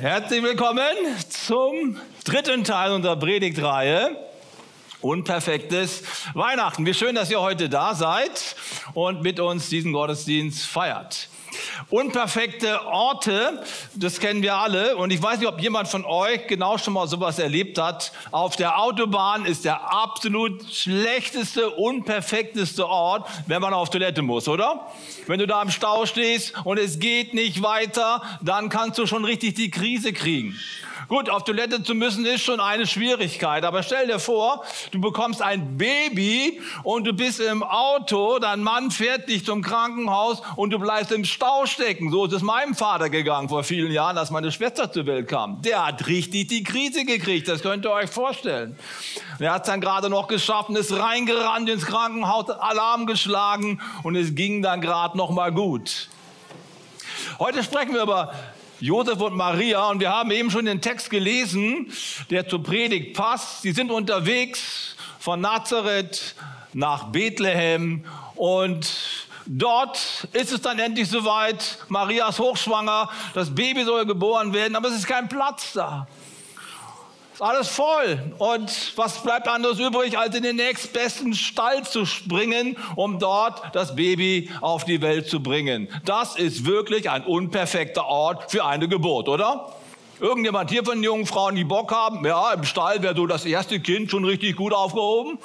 Herzlich willkommen zum dritten Teil unserer Predigtreihe. Unperfektes Weihnachten. Wie schön, dass ihr heute da seid und mit uns diesen Gottesdienst feiert. Unperfekte Orte, das kennen wir alle. Und ich weiß nicht, ob jemand von euch genau schon mal sowas erlebt hat. Auf der Autobahn ist der absolut schlechteste, unperfekteste Ort, wenn man auf Toilette muss, oder? Wenn du da im Stau stehst und es geht nicht weiter, dann kannst du schon richtig die Krise kriegen. Gut, auf Toilette zu müssen ist schon eine Schwierigkeit, aber stell dir vor, du bekommst ein Baby und du bist im Auto, dein Mann fährt dich zum Krankenhaus und du bleibst im Stau stecken. So ist es meinem Vater gegangen vor vielen Jahren, als meine Schwester zur Welt kam. Der hat richtig die Krise gekriegt, das könnt ihr euch vorstellen. Er hat es dann gerade noch geschafft und ist reingerannt ins Krankenhaus, Alarm geschlagen und es ging dann gerade noch mal gut. Heute sprechen wir über Josef und Maria. Und wir haben eben schon den Text gelesen, der zur Predigt passt. Sie sind unterwegs von Nazareth nach Bethlehem und Dort ist es dann endlich soweit. Maria ist hochschwanger, das Baby soll geboren werden, aber es ist kein Platz da. Alles voll. Und was bleibt anderes übrig, als in den nächstbesten Stall zu springen, um dort das Baby auf die Welt zu bringen? Das ist wirklich ein unperfekter Ort für eine Geburt, oder? Irgendjemand hier von den jungen Frauen, die Bock haben? Ja, im Stall wäre so das erste Kind schon richtig gut aufgehoben.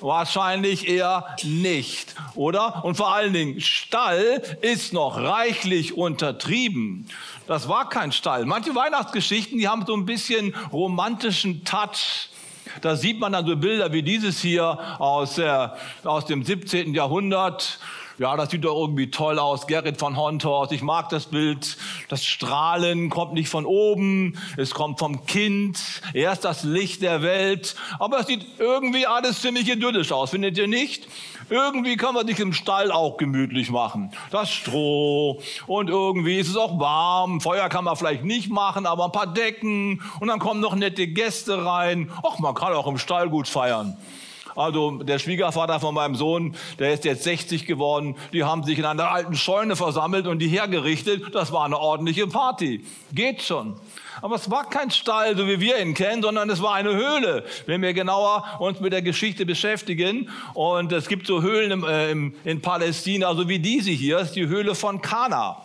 Wahrscheinlich eher nicht, oder? Und vor allen Dingen, Stall ist noch reichlich untertrieben. Das war kein Stall. Manche Weihnachtsgeschichten, die haben so ein bisschen romantischen Touch. Da sieht man dann so Bilder wie dieses hier aus, der, aus dem 17. Jahrhundert. Ja, das sieht doch irgendwie toll aus. Gerrit von Honthorst, ich mag das Bild. Das Strahlen kommt nicht von oben, es kommt vom Kind. Er ist das Licht der Welt. Aber es sieht irgendwie alles ziemlich idyllisch aus, findet ihr nicht? Irgendwie kann man sich im Stall auch gemütlich machen. Das Stroh und irgendwie ist es auch warm. Feuer kann man vielleicht nicht machen, aber ein paar Decken und dann kommen noch nette Gäste rein. Ach, man kann auch im Stall gut feiern. Also der Schwiegervater von meinem Sohn, der ist jetzt 60 geworden, die haben sich in einer alten Scheune versammelt und die hergerichtet. Das war eine ordentliche Party. Geht schon. Aber es war kein Stall, so wie wir ihn kennen, sondern es war eine Höhle, wenn wir genauer uns mit der Geschichte beschäftigen. Und es gibt so Höhlen im, äh, in Palästina, so wie diese hier, das ist die Höhle von Kana.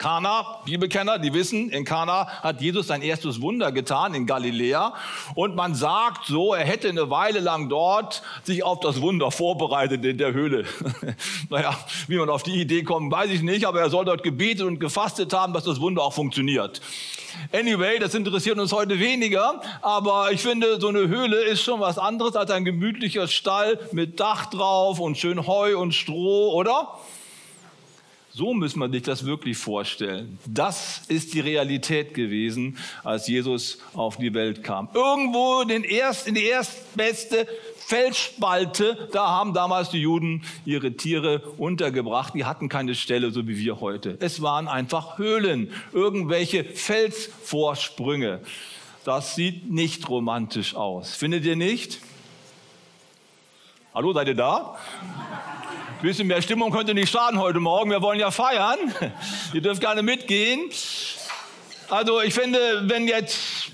Kana, Bibelkenner, die wissen, in Kana hat Jesus sein erstes Wunder getan in Galiläa. Und man sagt so, er hätte eine Weile lang dort sich auf das Wunder vorbereitet in der Höhle. naja, wie man auf die Idee kommt, weiß ich nicht, aber er soll dort gebetet und gefastet haben, dass das Wunder auch funktioniert. Anyway, das interessiert uns heute weniger, aber ich finde, so eine Höhle ist schon was anderes als ein gemütlicher Stall mit Dach drauf und schön Heu und Stroh, oder? So müssen wir sich das wirklich vorstellen. Das ist die Realität gewesen, als Jesus auf die Welt kam. Irgendwo in, den erst, in die erstbeste Felsspalte, da haben damals die Juden ihre Tiere untergebracht. Die hatten keine Stelle, so wie wir heute. Es waren einfach Höhlen, irgendwelche Felsvorsprünge. Das sieht nicht romantisch aus. Findet ihr nicht? Hallo, seid ihr da? Ein bisschen mehr Stimmung könnte nicht schaden heute Morgen. Wir wollen ja feiern. Ihr dürft gerne mitgehen. Also ich finde, wenn jetzt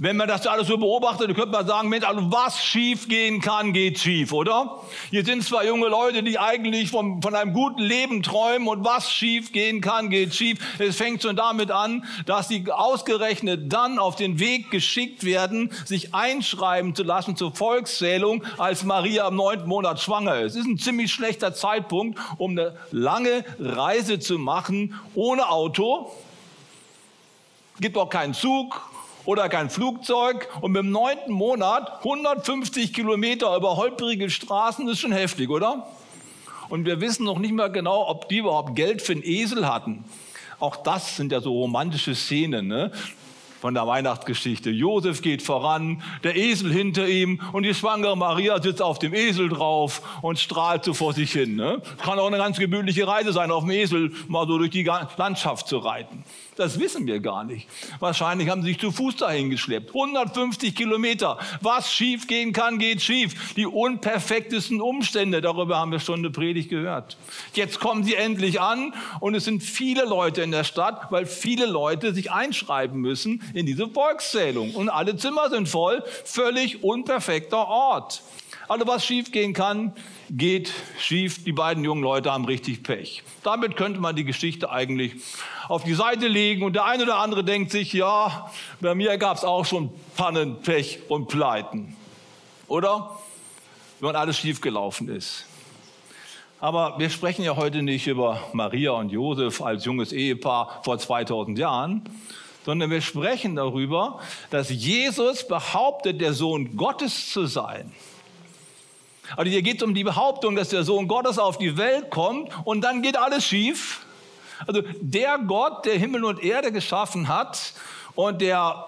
wenn man das alles so beobachtet, dann könnte man sagen, Mensch, also was schief gehen kann, geht schief, oder? Hier sind zwei junge Leute, die eigentlich von, von einem guten Leben träumen und was schief gehen kann, geht schief. Es fängt schon damit an, dass sie ausgerechnet dann auf den Weg geschickt werden, sich einschreiben zu lassen zur Volkszählung, als Maria im neunten Monat schwanger ist. Das ist ein ziemlich schlechter Zeitpunkt, um eine lange Reise zu machen ohne Auto. Gibt auch keinen Zug, oder kein Flugzeug und dem neunten Monat 150 Kilometer über holprige Straßen ist schon heftig, oder? Und wir wissen noch nicht mal genau, ob die überhaupt Geld für einen Esel hatten. Auch das sind ja so romantische Szenen. Ne? von der Weihnachtsgeschichte. Josef geht voran, der Esel hinter ihm und die schwangere Maria sitzt auf dem Esel drauf und strahlt so vor sich hin. Ne? Kann auch eine ganz gemütliche Reise sein, auf dem Esel mal so durch die Landschaft zu reiten. Das wissen wir gar nicht. Wahrscheinlich haben sie sich zu Fuß dahin geschleppt. 150 Kilometer. Was schief gehen kann, geht schief. Die unperfektesten Umstände, darüber haben wir schon eine Predigt gehört. Jetzt kommen sie endlich an und es sind viele Leute in der Stadt, weil viele Leute sich einschreiben müssen in diese Volkszählung. Und alle Zimmer sind voll. Völlig unperfekter Ort. Also was schief gehen kann, geht schief. Die beiden jungen Leute haben richtig Pech. Damit könnte man die Geschichte eigentlich auf die Seite legen. Und der eine oder andere denkt sich, ja, bei mir gab es auch schon Pannen, Pech und Pleiten. Oder? Wenn alles schief gelaufen ist. Aber wir sprechen ja heute nicht über Maria und Josef als junges Ehepaar vor 2000 Jahren, sondern wir sprechen darüber, dass Jesus behauptet, der Sohn Gottes zu sein. Also hier geht es um die Behauptung, dass der Sohn Gottes auf die Welt kommt und dann geht alles schief. Also der Gott, der Himmel und Erde geschaffen hat und der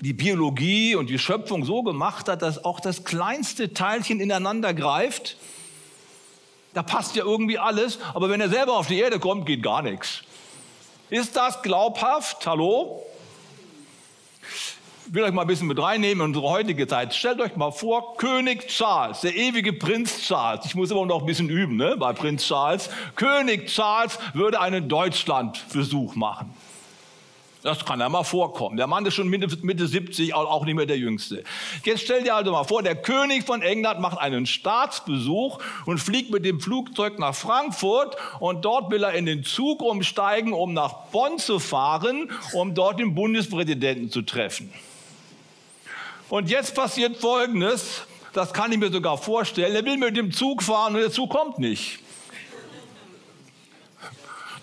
die Biologie und die Schöpfung so gemacht hat, dass auch das kleinste Teilchen ineinander greift, da passt ja irgendwie alles, aber wenn er selber auf die Erde kommt, geht gar nichts. Ist das glaubhaft? Hallo? Will euch mal ein bisschen mit reinnehmen in unsere heutige Zeit. Stellt euch mal vor, König Charles, der ewige Prinz Charles. Ich muss immer noch ein bisschen üben ne, bei Prinz Charles. König Charles würde einen Deutschlandbesuch machen. Das kann ja mal vorkommen. Der Mann ist schon Mitte, Mitte 70, auch nicht mehr der Jüngste. Jetzt stell dir also mal vor, der König von England macht einen Staatsbesuch und fliegt mit dem Flugzeug nach Frankfurt und dort will er in den Zug umsteigen, um nach Bonn zu fahren, um dort den Bundespräsidenten zu treffen. Und jetzt passiert Folgendes, das kann ich mir sogar vorstellen, er will mit dem Zug fahren und der Zug kommt nicht.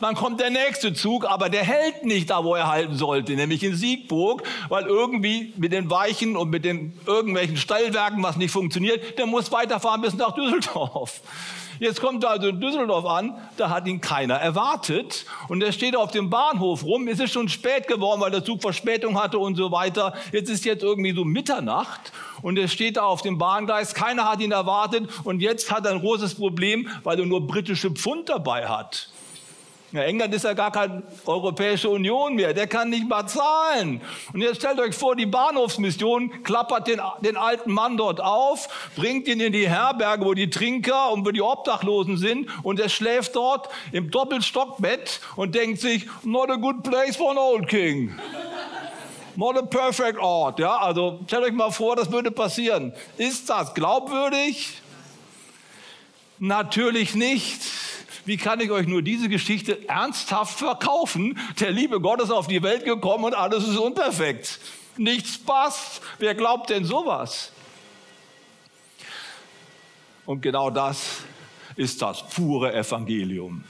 Dann kommt der nächste Zug, aber der hält nicht da, wo er halten sollte, nämlich in Siegburg, weil irgendwie mit den Weichen und mit den irgendwelchen Stellwerken was nicht funktioniert, der muss weiterfahren bis nach Düsseldorf. Jetzt kommt er also in Düsseldorf an, da hat ihn keiner erwartet und er steht auf dem Bahnhof rum. Es ist schon spät geworden, weil der Zug Verspätung hatte und so weiter. Jetzt ist jetzt irgendwie so Mitternacht und er steht da auf dem Bahngleis. Keiner hat ihn erwartet und jetzt hat er ein großes Problem, weil er nur britische Pfund dabei hat. Ja, England ist ja gar keine Europäische Union mehr, der kann nicht mal zahlen. Und jetzt stellt euch vor, die Bahnhofsmission klappert den, den alten Mann dort auf, bringt ihn in die Herberge, wo die Trinker und wo die Obdachlosen sind und er schläft dort im Doppelstockbett und denkt sich, not a good place for an old king. Not a perfect ort. Ja, also stellt euch mal vor, das würde passieren. Ist das glaubwürdig? Natürlich nicht. Wie kann ich euch nur diese Geschichte ernsthaft verkaufen? Der liebe Gott ist auf die Welt gekommen und alles ist unperfekt. Nichts passt. Wer glaubt denn sowas? Und genau das ist das pure Evangelium.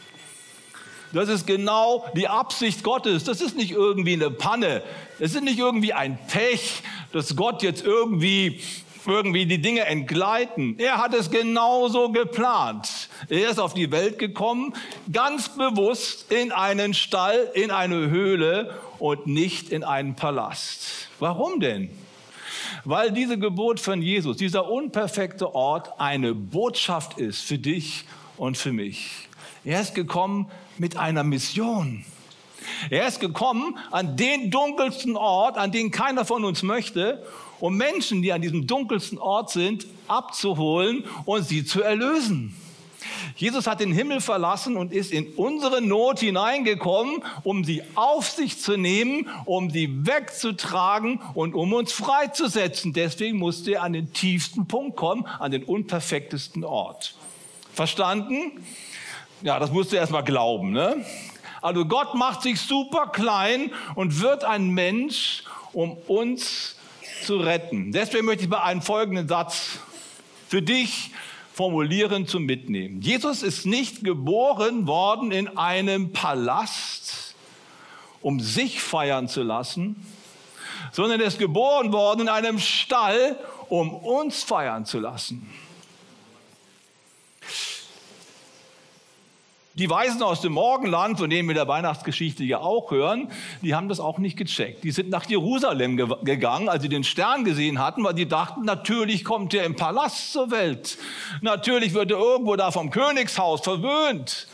Das ist genau die Absicht Gottes. Das ist nicht irgendwie eine Panne. Das ist nicht irgendwie ein Pech, dass Gott jetzt irgendwie irgendwie die Dinge entgleiten. Er hat es genauso geplant. Er ist auf die Welt gekommen, ganz bewusst in einen Stall, in eine Höhle und nicht in einen Palast. Warum denn? Weil diese Geburt von Jesus, dieser unperfekte Ort, eine Botschaft ist für dich und für mich. Er ist gekommen mit einer Mission. Er ist gekommen an den dunkelsten Ort, an den keiner von uns möchte, um Menschen, die an diesem dunkelsten Ort sind, abzuholen und sie zu erlösen. Jesus hat den Himmel verlassen und ist in unsere Not hineingekommen, um sie auf sich zu nehmen, um sie wegzutragen und um uns freizusetzen. Deswegen musste er an den tiefsten Punkt kommen, an den unperfektesten Ort. Verstanden? Ja, das musst du erst mal glauben. Ne? Also Gott macht sich super klein und wird ein Mensch, um uns zu retten. Deswegen möchte ich mal einen folgenden Satz für dich formulieren zum Mitnehmen. Jesus ist nicht geboren worden in einem Palast, um sich feiern zu lassen, sondern er ist geboren worden in einem Stall, um uns feiern zu lassen. Die Weisen aus dem Morgenland, von denen wir der Weihnachtsgeschichte ja auch hören, die haben das auch nicht gecheckt. Die sind nach Jerusalem ge gegangen, als sie den Stern gesehen hatten, weil die dachten, natürlich kommt er im Palast zur Welt. Natürlich wird er irgendwo da vom Königshaus verwöhnt.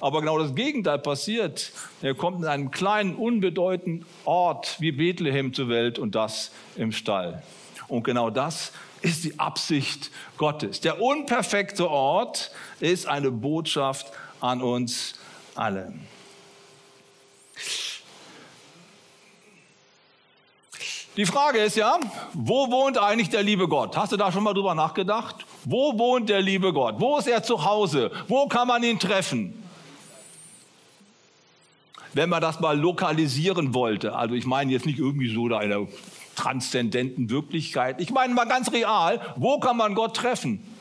Aber genau das Gegenteil passiert. Er kommt in einem kleinen, unbedeutenden Ort wie Bethlehem zur Welt und das im Stall. Und genau das ist die Absicht Gottes. Der unperfekte Ort ist eine Botschaft an uns alle. Die Frage ist ja, wo wohnt eigentlich der liebe Gott? Hast du da schon mal drüber nachgedacht? Wo wohnt der liebe Gott? Wo ist er zu Hause? Wo kann man ihn treffen? Wenn man das mal lokalisieren wollte, also ich meine jetzt nicht irgendwie so da einer transzendenten Wirklichkeit, ich meine mal ganz real, wo kann man Gott treffen?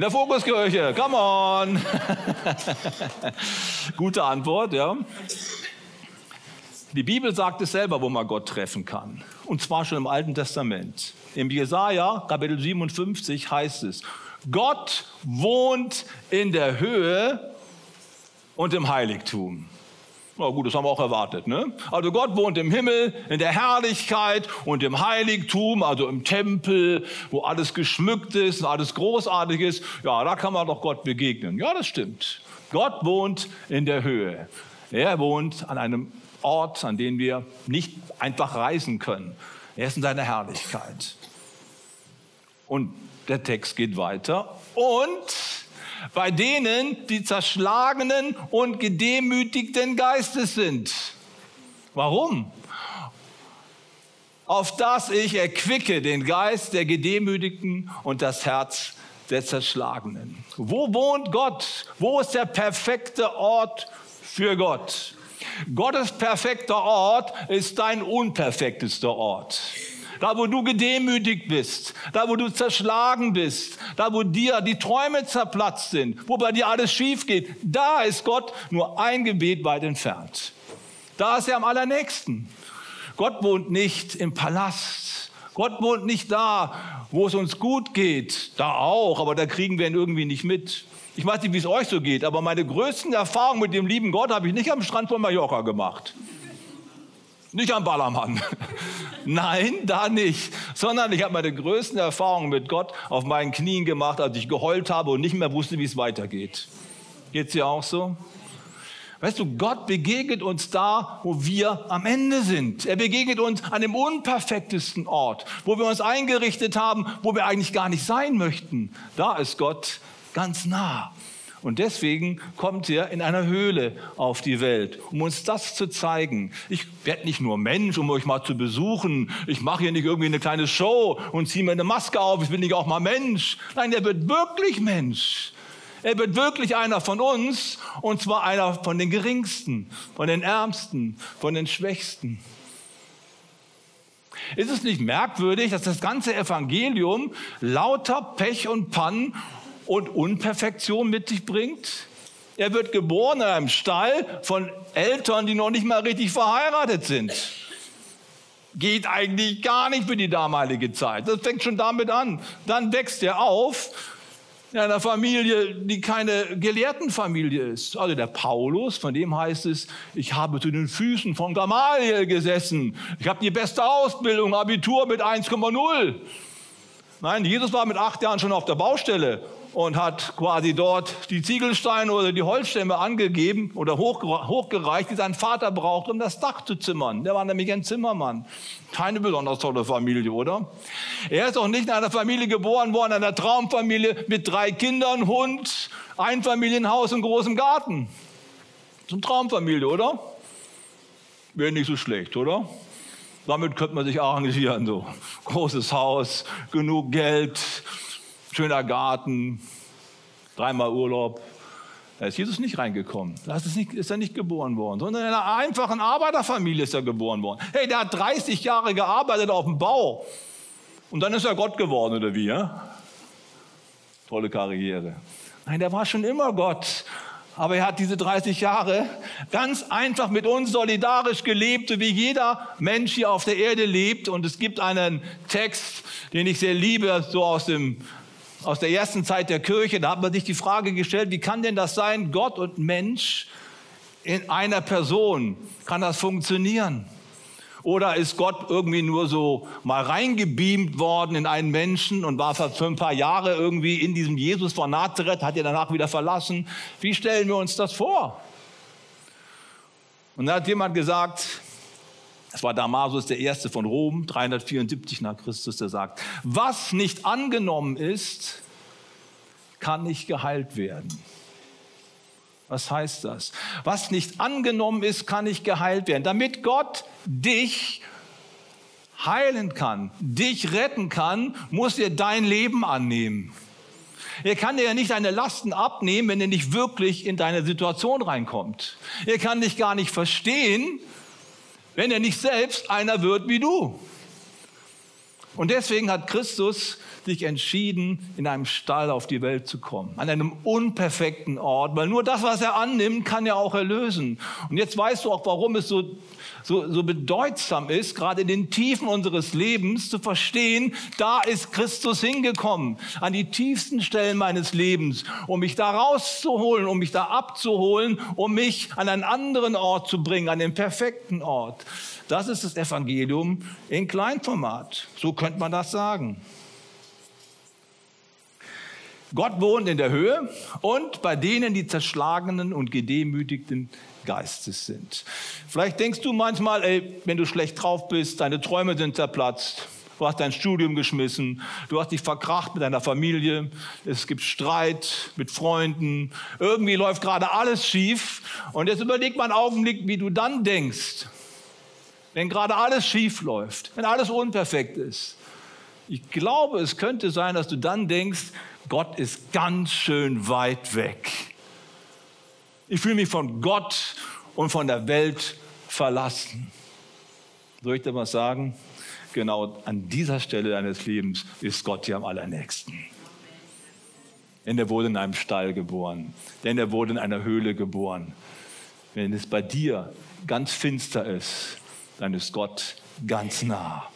In der Fokuskirche, come on. Gute Antwort, ja. Die Bibel sagt es selber, wo man Gott treffen kann. Und zwar schon im Alten Testament. Im Jesaja, Kapitel 57, heißt es: Gott wohnt in der Höhe und im Heiligtum. Na gut, das haben wir auch erwartet. Ne? Also Gott wohnt im Himmel, in der Herrlichkeit und im Heiligtum, also im Tempel, wo alles geschmückt ist und alles großartig ist. Ja, da kann man doch Gott begegnen. Ja, das stimmt. Gott wohnt in der Höhe. Er wohnt an einem Ort, an den wir nicht einfach reisen können. Er ist in seiner Herrlichkeit. Und der Text geht weiter. Und bei denen, die zerschlagenen und gedemütigten Geistes sind. Warum? Auf das ich erquicke den Geist der Gedemütigten und das Herz der Zerschlagenen. Wo wohnt Gott? Wo ist der perfekte Ort für Gott? Gottes perfekter Ort ist dein unperfektester Ort da wo du gedemütigt bist, da wo du zerschlagen bist, da wo dir die Träume zerplatzt sind, wo bei dir alles schief geht, da ist Gott nur ein Gebet weit entfernt. Da ist er am allernächsten. Gott wohnt nicht im Palast. Gott wohnt nicht da, wo es uns gut geht. Da auch, aber da kriegen wir ihn irgendwie nicht mit. Ich weiß nicht, wie es euch so geht, aber meine größten Erfahrungen mit dem lieben Gott habe ich nicht am Strand von Mallorca gemacht. Nicht am Ballermann. Nein, da nicht. Sondern ich habe meine größten Erfahrungen mit Gott auf meinen Knien gemacht, als ich geheult habe und nicht mehr wusste, wie es weitergeht. Geht es dir auch so? Weißt du, Gott begegnet uns da, wo wir am Ende sind. Er begegnet uns an dem unperfektesten Ort, wo wir uns eingerichtet haben, wo wir eigentlich gar nicht sein möchten. Da ist Gott ganz nah. Und deswegen kommt er in einer Höhle auf die Welt, um uns das zu zeigen. Ich werde nicht nur Mensch, um euch mal zu besuchen. Ich mache hier nicht irgendwie eine kleine Show und ziehe mir eine Maske auf. Ich bin nicht auch mal Mensch. Nein, er wird wirklich Mensch. Er wird wirklich einer von uns und zwar einer von den Geringsten, von den Ärmsten, von den Schwächsten. Ist es nicht merkwürdig, dass das ganze Evangelium lauter Pech und Pannen und Unperfektion mit sich bringt. Er wird geboren in einem Stall von Eltern, die noch nicht mal richtig verheiratet sind. Geht eigentlich gar nicht für die damalige Zeit. Das fängt schon damit an. Dann wächst er auf in einer Familie, die keine Gelehrtenfamilie ist. Also der Paulus, von dem heißt es, ich habe zu den Füßen von Gamaliel gesessen. Ich habe die beste Ausbildung, Abitur mit 1,0. Nein, Jesus war mit acht Jahren schon auf der Baustelle und hat quasi dort die Ziegelsteine oder die Holzstämme angegeben oder hochgereicht, die sein Vater braucht, um das Dach zu zimmern. Der war nämlich ein Zimmermann. Keine besonders tolle Familie, oder? Er ist auch nicht in einer Familie geboren worden, einer Traumfamilie mit drei Kindern, Hund, Einfamilienhaus und großem Garten. So eine Traumfamilie, oder? Wäre nicht so schlecht, oder? Damit könnte man sich arrangieren, so. Großes Haus, genug Geld, schöner Garten, dreimal Urlaub. Da ist Jesus nicht reingekommen. Da ist, nicht, ist er nicht geboren worden, sondern in einer einfachen Arbeiterfamilie ist er geboren worden. Hey, der hat 30 Jahre gearbeitet auf dem Bau. Und dann ist er Gott geworden, oder wie? Ja? Tolle Karriere. Nein, der war schon immer Gott. Aber er hat diese 30 Jahre ganz einfach mit uns solidarisch gelebt, wie jeder Mensch hier auf der Erde lebt. Und es gibt einen Text, den ich sehr liebe, so aus dem aus der ersten Zeit der Kirche. Da hat man sich die Frage gestellt, wie kann denn das sein, Gott und Mensch in einer Person? Kann das funktionieren? Oder ist Gott irgendwie nur so mal reingebeamt worden in einen Menschen und war für ein paar Jahre irgendwie in diesem Jesus von Nazareth, hat er danach wieder verlassen? Wie stellen wir uns das vor? Und da hat jemand gesagt, es war Damasus der erste von Rom, 374 nach Christus, der sagt, was nicht angenommen ist, kann nicht geheilt werden. Was heißt das? Was nicht angenommen ist, kann nicht geheilt werden. Damit Gott dich heilen kann, dich retten kann, muss er dein Leben annehmen. Er kann dir ja nicht deine Lasten abnehmen, wenn er nicht wirklich in deine Situation reinkommt. Er kann dich gar nicht verstehen, wenn er nicht selbst einer wird wie du. Und deswegen hat Christus sich entschieden, in einem Stall auf die Welt zu kommen, an einem unperfekten Ort, weil nur das, was er annimmt, kann er auch erlösen. Und jetzt weißt du auch, warum es so so, so bedeutsam ist, gerade in den Tiefen unseres Lebens zu verstehen, da ist Christus hingekommen, an die tiefsten Stellen meines Lebens, um mich da rauszuholen, um mich da abzuholen, um mich an einen anderen Ort zu bringen, an den perfekten Ort. Das ist das Evangelium in Kleinformat. So könnte man das sagen. Gott wohnt in der Höhe und bei denen, die zerschlagenen und gedemütigten Geistes sind. Vielleicht denkst du manchmal, ey, wenn du schlecht drauf bist, deine Träume sind zerplatzt, du hast dein Studium geschmissen, du hast dich verkracht mit deiner Familie, es gibt Streit mit Freunden, irgendwie läuft gerade alles schief und jetzt überleg mal einen Augenblick, wie du dann denkst, wenn gerade alles schief läuft, wenn alles unperfekt ist. Ich glaube, es könnte sein, dass du dann denkst, Gott ist ganz schön weit weg. Ich fühle mich von Gott und von der Welt verlassen. Soll ich dir was sagen? Genau an dieser Stelle deines Lebens ist Gott dir am allernächsten. Denn er wurde in einem Stall geboren. Denn er wurde in einer Höhle geboren. Wenn es bei dir ganz finster ist, dann ist Gott ganz nah.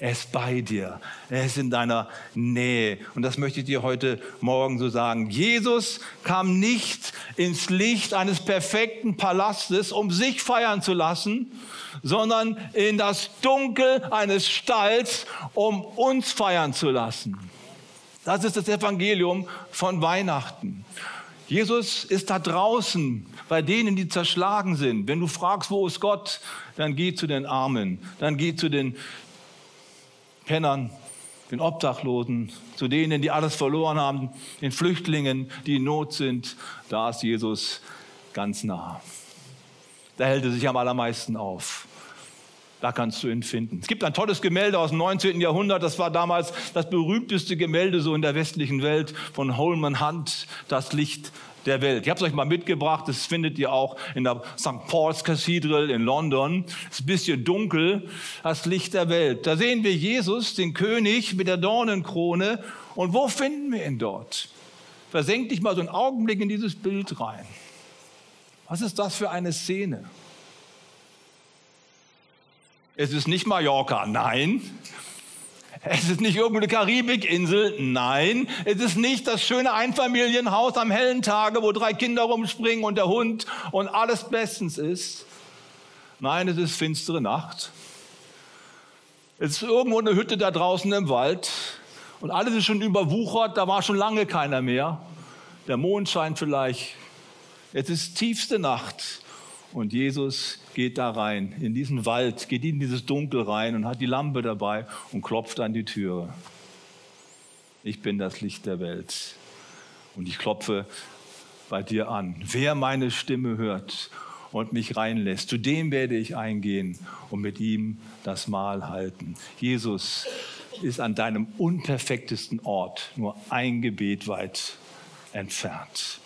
Er ist bei dir. Er ist in deiner Nähe. Und das möchte ich dir heute Morgen so sagen. Jesus kam nicht ins Licht eines perfekten Palastes, um sich feiern zu lassen, sondern in das Dunkel eines Stalls, um uns feiern zu lassen. Das ist das Evangelium von Weihnachten. Jesus ist da draußen bei denen, die zerschlagen sind. Wenn du fragst, wo ist Gott, dann geh zu den Armen, dann geh zu den Pennern, den Obdachlosen, zu denen, die alles verloren haben, den Flüchtlingen, die in Not sind. Da ist Jesus ganz nah. Da hält er sich am allermeisten auf. Da kannst du ihn finden. Es gibt ein tolles Gemälde aus dem 19. Jahrhundert. Das war damals das berühmteste Gemälde so in der westlichen Welt von Holman Hunt, das Licht der Welt. Ich habe es euch mal mitgebracht, das findet ihr auch in der St. Paul's Cathedral in London. Ist ein bisschen dunkel, das Licht der Welt. Da sehen wir Jesus, den König mit der Dornenkrone. Und wo finden wir ihn dort? Versenk dich mal so einen Augenblick in dieses Bild rein. Was ist das für eine Szene? Es ist nicht Mallorca, nein. Es ist nicht irgendeine Karibikinsel, nein. Es ist nicht das schöne Einfamilienhaus am hellen Tage, wo drei Kinder rumspringen und der Hund und alles bestens ist. Nein, es ist finstere Nacht. Es ist irgendwo eine Hütte da draußen im Wald und alles ist schon überwuchert, da war schon lange keiner mehr. Der Mond scheint vielleicht. Es ist tiefste Nacht und Jesus geht da rein, in diesen Wald, geht in dieses Dunkel rein und hat die Lampe dabei und klopft an die Türe. Ich bin das Licht der Welt und ich klopfe bei dir an. Wer meine Stimme hört und mich reinlässt, zu dem werde ich eingehen und mit ihm das Mahl halten. Jesus ist an deinem unperfektesten Ort nur ein Gebet weit entfernt.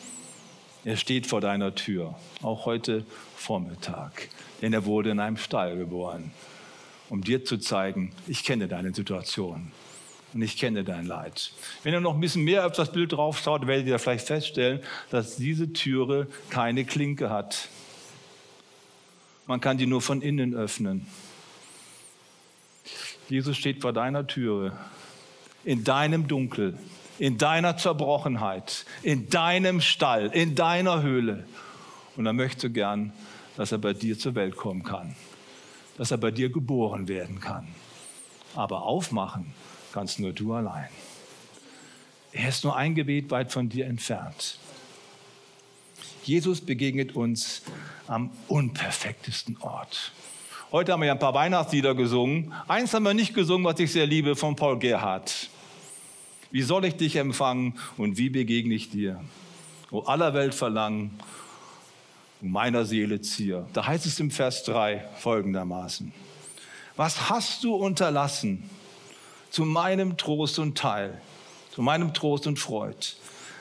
Er steht vor deiner Tür, auch heute Vormittag, denn er wurde in einem Stall geboren, um dir zu zeigen, ich kenne deine Situation und ich kenne dein Leid. Wenn ihr noch ein bisschen mehr auf das Bild drauf schaut, werdet ihr vielleicht feststellen, dass diese Türe keine Klinke hat. Man kann die nur von innen öffnen. Jesus steht vor deiner Türe, in deinem Dunkel, in deiner Zerbrochenheit, in deinem Stall, in deiner Höhle. Und er möchte gern, dass er bei dir zur Welt kommen kann, dass er bei dir geboren werden kann. Aber aufmachen kannst nur du allein. Er ist nur ein Gebet weit von dir entfernt. Jesus begegnet uns am unperfektesten Ort. Heute haben wir ja ein paar Weihnachtslieder gesungen. Eins haben wir nicht gesungen, was ich sehr liebe, von Paul Gerhardt. Wie soll ich dich empfangen und wie begegne ich dir? O aller Welt Verlangen, meiner Seele Zier. Da heißt es im Vers 3 folgendermaßen. Was hast du unterlassen zu meinem Trost und Teil, zu meinem Trost und Freud?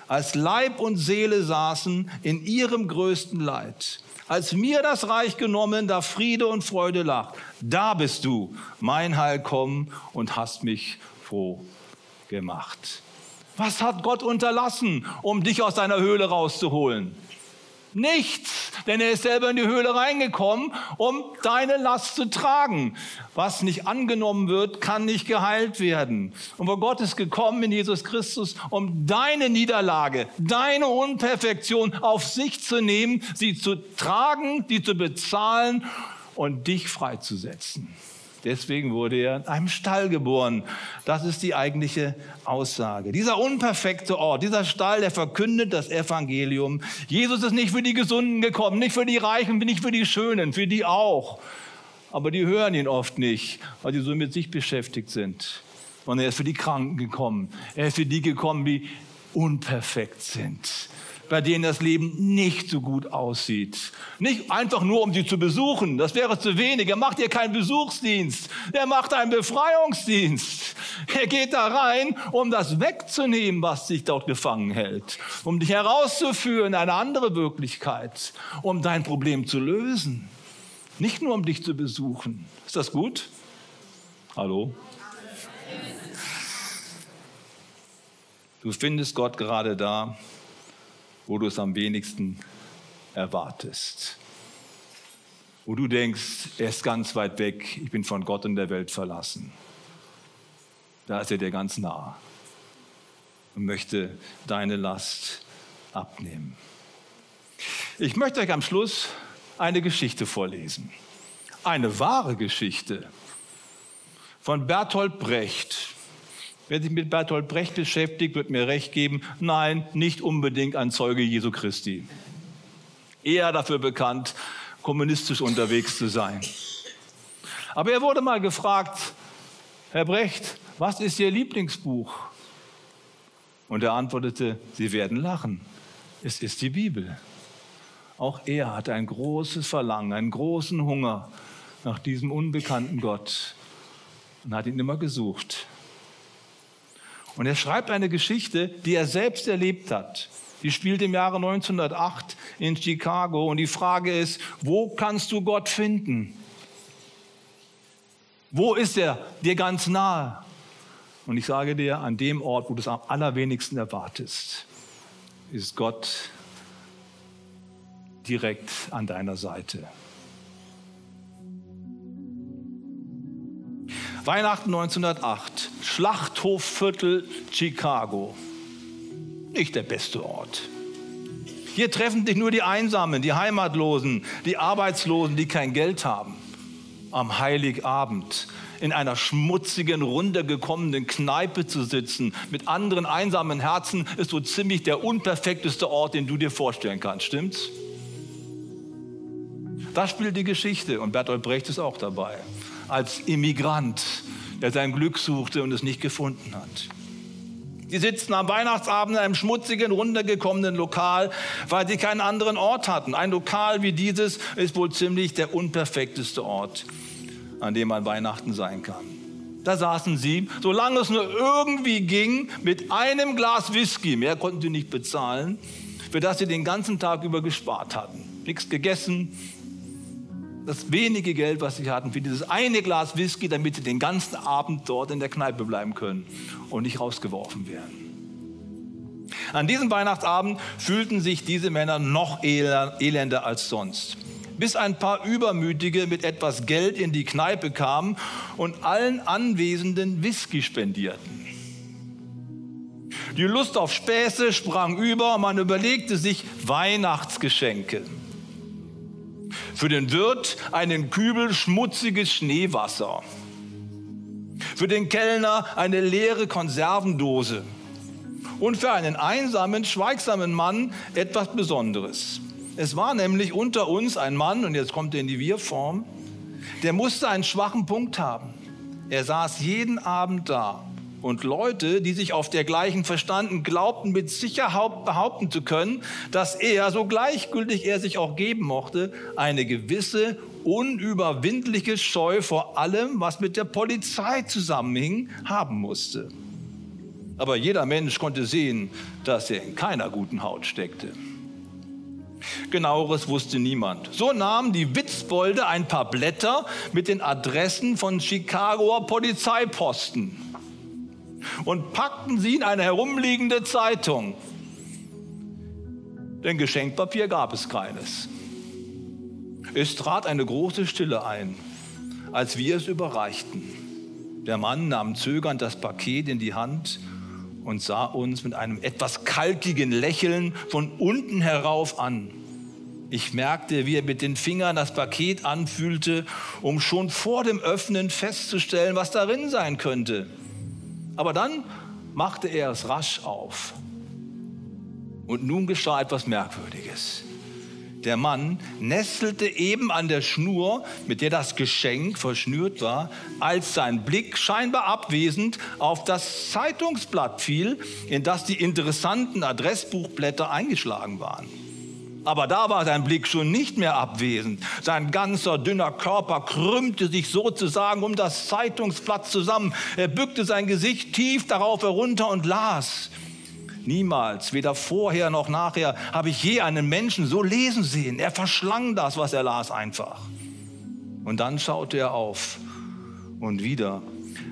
Als Leib und Seele saßen in ihrem größten Leid. Als mir das Reich genommen, da Friede und Freude lacht, da bist du, mein Heil kommen und hast mich froh gemacht. Was hat Gott unterlassen, um dich aus deiner Höhle rauszuholen? Nichts, denn er ist selber in die Höhle reingekommen, um deine Last zu tragen. Was nicht angenommen wird, kann nicht geheilt werden. Und wo Gott ist gekommen in Jesus Christus, um deine Niederlage, deine Unperfektion auf sich zu nehmen, sie zu tragen, die zu bezahlen und dich freizusetzen. Deswegen wurde er in einem Stall geboren. Das ist die eigentliche Aussage. Dieser unperfekte Ort, dieser Stall, der verkündet das Evangelium. Jesus ist nicht für die Gesunden gekommen, nicht für die Reichen, nicht für die Schönen, für die auch. Aber die hören ihn oft nicht, weil sie so mit sich beschäftigt sind. Und er ist für die Kranken gekommen. Er ist für die gekommen, die unperfekt sind bei denen das Leben nicht so gut aussieht. Nicht einfach nur, um sie zu besuchen, das wäre zu wenig. Er macht hier keinen Besuchsdienst, er macht einen Befreiungsdienst. Er geht da rein, um das wegzunehmen, was sich dort gefangen hält, um dich herauszuführen in eine andere Wirklichkeit, um dein Problem zu lösen. Nicht nur, um dich zu besuchen. Ist das gut? Hallo? Du findest Gott gerade da, wo du es am wenigsten erwartest. Wo du denkst, er ist ganz weit weg, ich bin von Gott und der Welt verlassen. Da ist er dir ganz nah und möchte deine Last abnehmen. Ich möchte euch am Schluss eine Geschichte vorlesen. Eine wahre Geschichte von Bertolt Brecht. Wer sich mit Bertolt Brecht beschäftigt, wird mir recht geben, nein, nicht unbedingt ein Zeuge Jesu Christi. Eher dafür bekannt, kommunistisch unterwegs zu sein. Aber er wurde mal gefragt, Herr Brecht, was ist Ihr Lieblingsbuch? Und er antwortete, Sie werden lachen, es ist die Bibel. Auch er hatte ein großes Verlangen, einen großen Hunger nach diesem unbekannten Gott und hat ihn immer gesucht. Und er schreibt eine Geschichte, die er selbst erlebt hat. Die spielt im Jahre 1908 in Chicago. Und die Frage ist, wo kannst du Gott finden? Wo ist er dir ganz nahe? Und ich sage dir, an dem Ort, wo du es am allerwenigsten erwartest, ist Gott direkt an deiner Seite. Weihnachten 1908, Schlachthofviertel Chicago. Nicht der beste Ort. Hier treffen sich nur die Einsamen, die Heimatlosen, die Arbeitslosen, die kein Geld haben. Am Heiligabend in einer schmutzigen, runtergekommenen Kneipe zu sitzen mit anderen einsamen Herzen ist so ziemlich der unperfekteste Ort, den du dir vorstellen kannst, stimmt's? Das spielt die Geschichte und Bertolt Brecht ist auch dabei als Immigrant, der sein Glück suchte und es nicht gefunden hat. Sie sitzen am Weihnachtsabend in einem schmutzigen, runtergekommenen Lokal, weil sie keinen anderen Ort hatten. Ein Lokal wie dieses ist wohl ziemlich der unperfekteste Ort, an dem man Weihnachten sein kann. Da saßen sie, solange es nur irgendwie ging, mit einem Glas Whisky, mehr konnten sie nicht bezahlen, für das sie den ganzen Tag über gespart hatten. Nichts gegessen, das wenige Geld, was sie hatten, für dieses eine Glas Whisky, damit sie den ganzen Abend dort in der Kneipe bleiben können und nicht rausgeworfen werden. An diesem Weihnachtsabend fühlten sich diese Männer noch elender als sonst. Bis ein paar Übermütige mit etwas Geld in die Kneipe kamen und allen Anwesenden Whisky spendierten. Die Lust auf Späße sprang über, man überlegte sich Weihnachtsgeschenke. Für den Wirt einen Kübel schmutziges Schneewasser. Für den Kellner eine leere Konservendose. Und für einen einsamen, schweigsamen Mann etwas Besonderes. Es war nämlich unter uns ein Mann, und jetzt kommt er in die Wir-Form, der musste einen schwachen Punkt haben. Er saß jeden Abend da. Und Leute, die sich auf der gleichen verstanden, glaubten mit Sicherheit behaupten zu können, dass er, so gleichgültig er sich auch geben mochte, eine gewisse unüberwindliche Scheu vor allem, was mit der Polizei zusammenhing, haben musste. Aber jeder Mensch konnte sehen, dass er in keiner guten Haut steckte. Genaueres wusste niemand. So nahmen die Witzbolde ein paar Blätter mit den Adressen von Chicagoer Polizeiposten und packten sie in eine herumliegende Zeitung. Denn Geschenkpapier gab es keines. Es trat eine große Stille ein, als wir es überreichten. Der Mann nahm zögernd das Paket in die Hand und sah uns mit einem etwas kalkigen Lächeln von unten herauf an. Ich merkte, wie er mit den Fingern das Paket anfühlte, um schon vor dem Öffnen festzustellen, was darin sein könnte. Aber dann machte er es rasch auf. Und nun geschah etwas Merkwürdiges. Der Mann nestelte eben an der Schnur, mit der das Geschenk verschnürt war, als sein Blick scheinbar abwesend auf das Zeitungsblatt fiel, in das die interessanten Adressbuchblätter eingeschlagen waren. Aber da war sein Blick schon nicht mehr abwesend. Sein ganzer dünner Körper krümmte sich sozusagen um das Zeitungsblatt zusammen. Er bückte sein Gesicht tief darauf herunter und las. Niemals, weder vorher noch nachher, habe ich je einen Menschen so lesen sehen. Er verschlang das, was er las, einfach. Und dann schaute er auf. Und wieder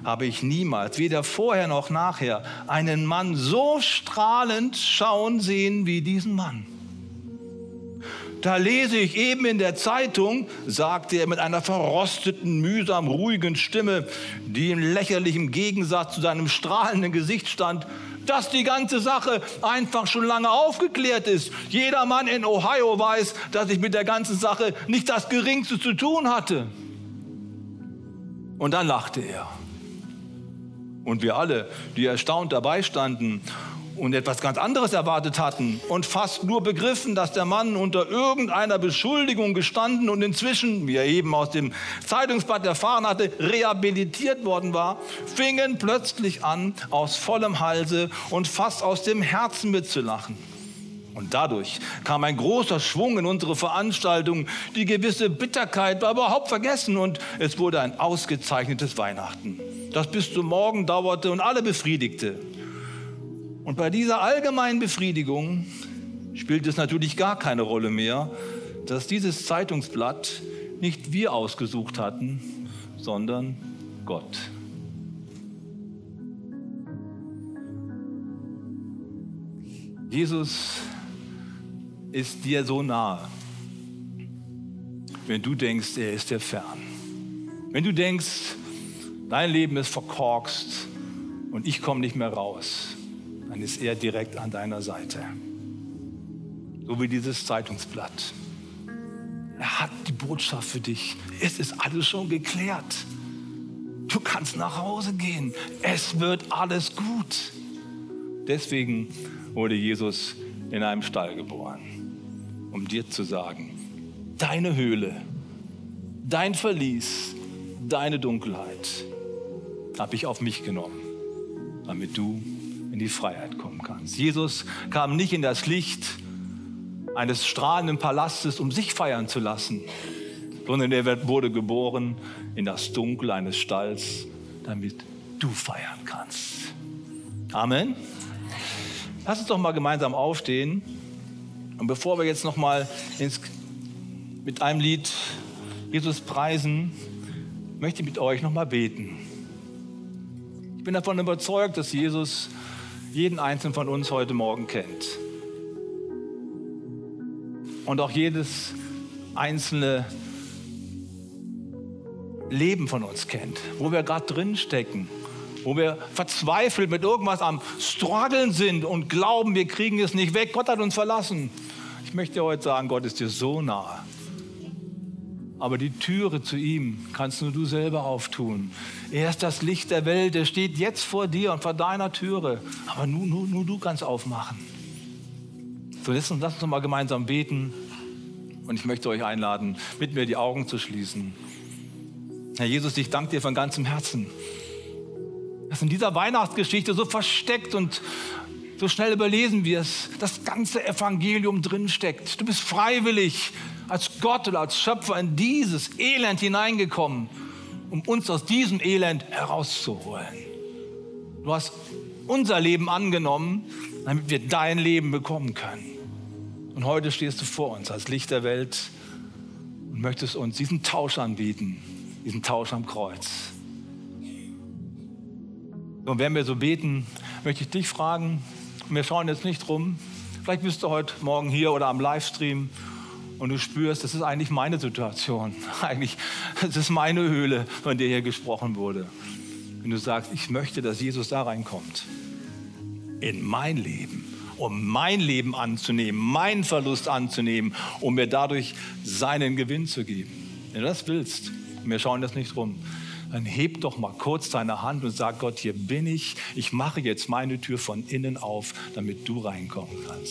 habe ich niemals, weder vorher noch nachher, einen Mann so strahlend schauen sehen wie diesen Mann. Da lese ich eben in der Zeitung, sagte er mit einer verrosteten, mühsam ruhigen Stimme, die in lächerlichem Gegensatz zu seinem strahlenden Gesicht stand, dass die ganze Sache einfach schon lange aufgeklärt ist. Jeder Mann in Ohio weiß, dass ich mit der ganzen Sache nicht das Geringste zu tun hatte. Und dann lachte er. Und wir alle, die erstaunt dabei standen und etwas ganz anderes erwartet hatten und fast nur begriffen, dass der Mann unter irgendeiner Beschuldigung gestanden und inzwischen, wie er eben aus dem Zeitungsblatt erfahren hatte, rehabilitiert worden war, fingen plötzlich an, aus vollem Halse und fast aus dem Herzen mitzulachen. Und dadurch kam ein großer Schwung in unsere Veranstaltung. Die gewisse Bitterkeit war überhaupt vergessen und es wurde ein ausgezeichnetes Weihnachten, das bis zum Morgen dauerte und alle befriedigte. Und bei dieser allgemeinen Befriedigung spielt es natürlich gar keine Rolle mehr, dass dieses Zeitungsblatt nicht wir ausgesucht hatten, sondern Gott. Jesus ist dir so nahe, wenn du denkst, er ist dir fern. Wenn du denkst, dein Leben ist verkorkst und ich komme nicht mehr raus dann ist er direkt an deiner Seite. So wie dieses Zeitungsblatt. Er hat die Botschaft für dich. Es ist alles schon geklärt. Du kannst nach Hause gehen. Es wird alles gut. Deswegen wurde Jesus in einem Stall geboren, um dir zu sagen, deine Höhle, dein Verlies, deine Dunkelheit habe ich auf mich genommen, damit du in die Freiheit kommen kannst. Jesus kam nicht in das Licht eines strahlenden Palastes, um sich feiern zu lassen, sondern er wurde geboren in das Dunkel eines Stalls, damit du feiern kannst. Amen. Lass uns doch mal gemeinsam aufstehen. Und bevor wir jetzt noch mal ins, mit einem Lied Jesus preisen, möchte ich mit euch noch mal beten. Ich bin davon überzeugt, dass Jesus jeden einzelnen von uns heute Morgen kennt. Und auch jedes einzelne Leben von uns kennt, wo wir gerade drin stecken, wo wir verzweifelt mit irgendwas am Struggeln sind und glauben, wir kriegen es nicht weg. Gott hat uns verlassen. Ich möchte dir heute sagen, Gott ist dir so nahe. Aber die Türe zu ihm kannst nur du selber auftun. Er ist das Licht der Welt. Er steht jetzt vor dir und vor deiner Türe. Aber nur, nur, nur du kannst aufmachen. So, lass uns, lass uns mal gemeinsam beten. Und ich möchte euch einladen, mit mir die Augen zu schließen. Herr Jesus, ich danke dir von ganzem Herzen, dass in dieser Weihnachtsgeschichte so versteckt und so schnell überlesen wir es, das ganze Evangelium drinsteckt. Du bist freiwillig als Gott oder als Schöpfer in dieses Elend hineingekommen, um uns aus diesem Elend herauszuholen. Du hast unser Leben angenommen, damit wir dein Leben bekommen können. Und heute stehst du vor uns als Licht der Welt und möchtest uns diesen Tausch anbieten, diesen Tausch am Kreuz. Und wenn wir so beten, möchte ich dich fragen, wir schauen jetzt nicht rum, vielleicht bist du heute Morgen hier oder am Livestream und du spürst, das ist eigentlich meine Situation. Eigentlich, das ist meine Höhle, von der hier gesprochen wurde. Wenn du sagst, ich möchte, dass Jesus da reinkommt, in mein Leben, um mein Leben anzunehmen, meinen Verlust anzunehmen, um mir dadurch seinen Gewinn zu geben. Wenn du das willst, wir schauen das nicht rum, dann heb doch mal kurz deine Hand und sag Gott, hier bin ich. Ich mache jetzt meine Tür von innen auf, damit du reinkommen kannst.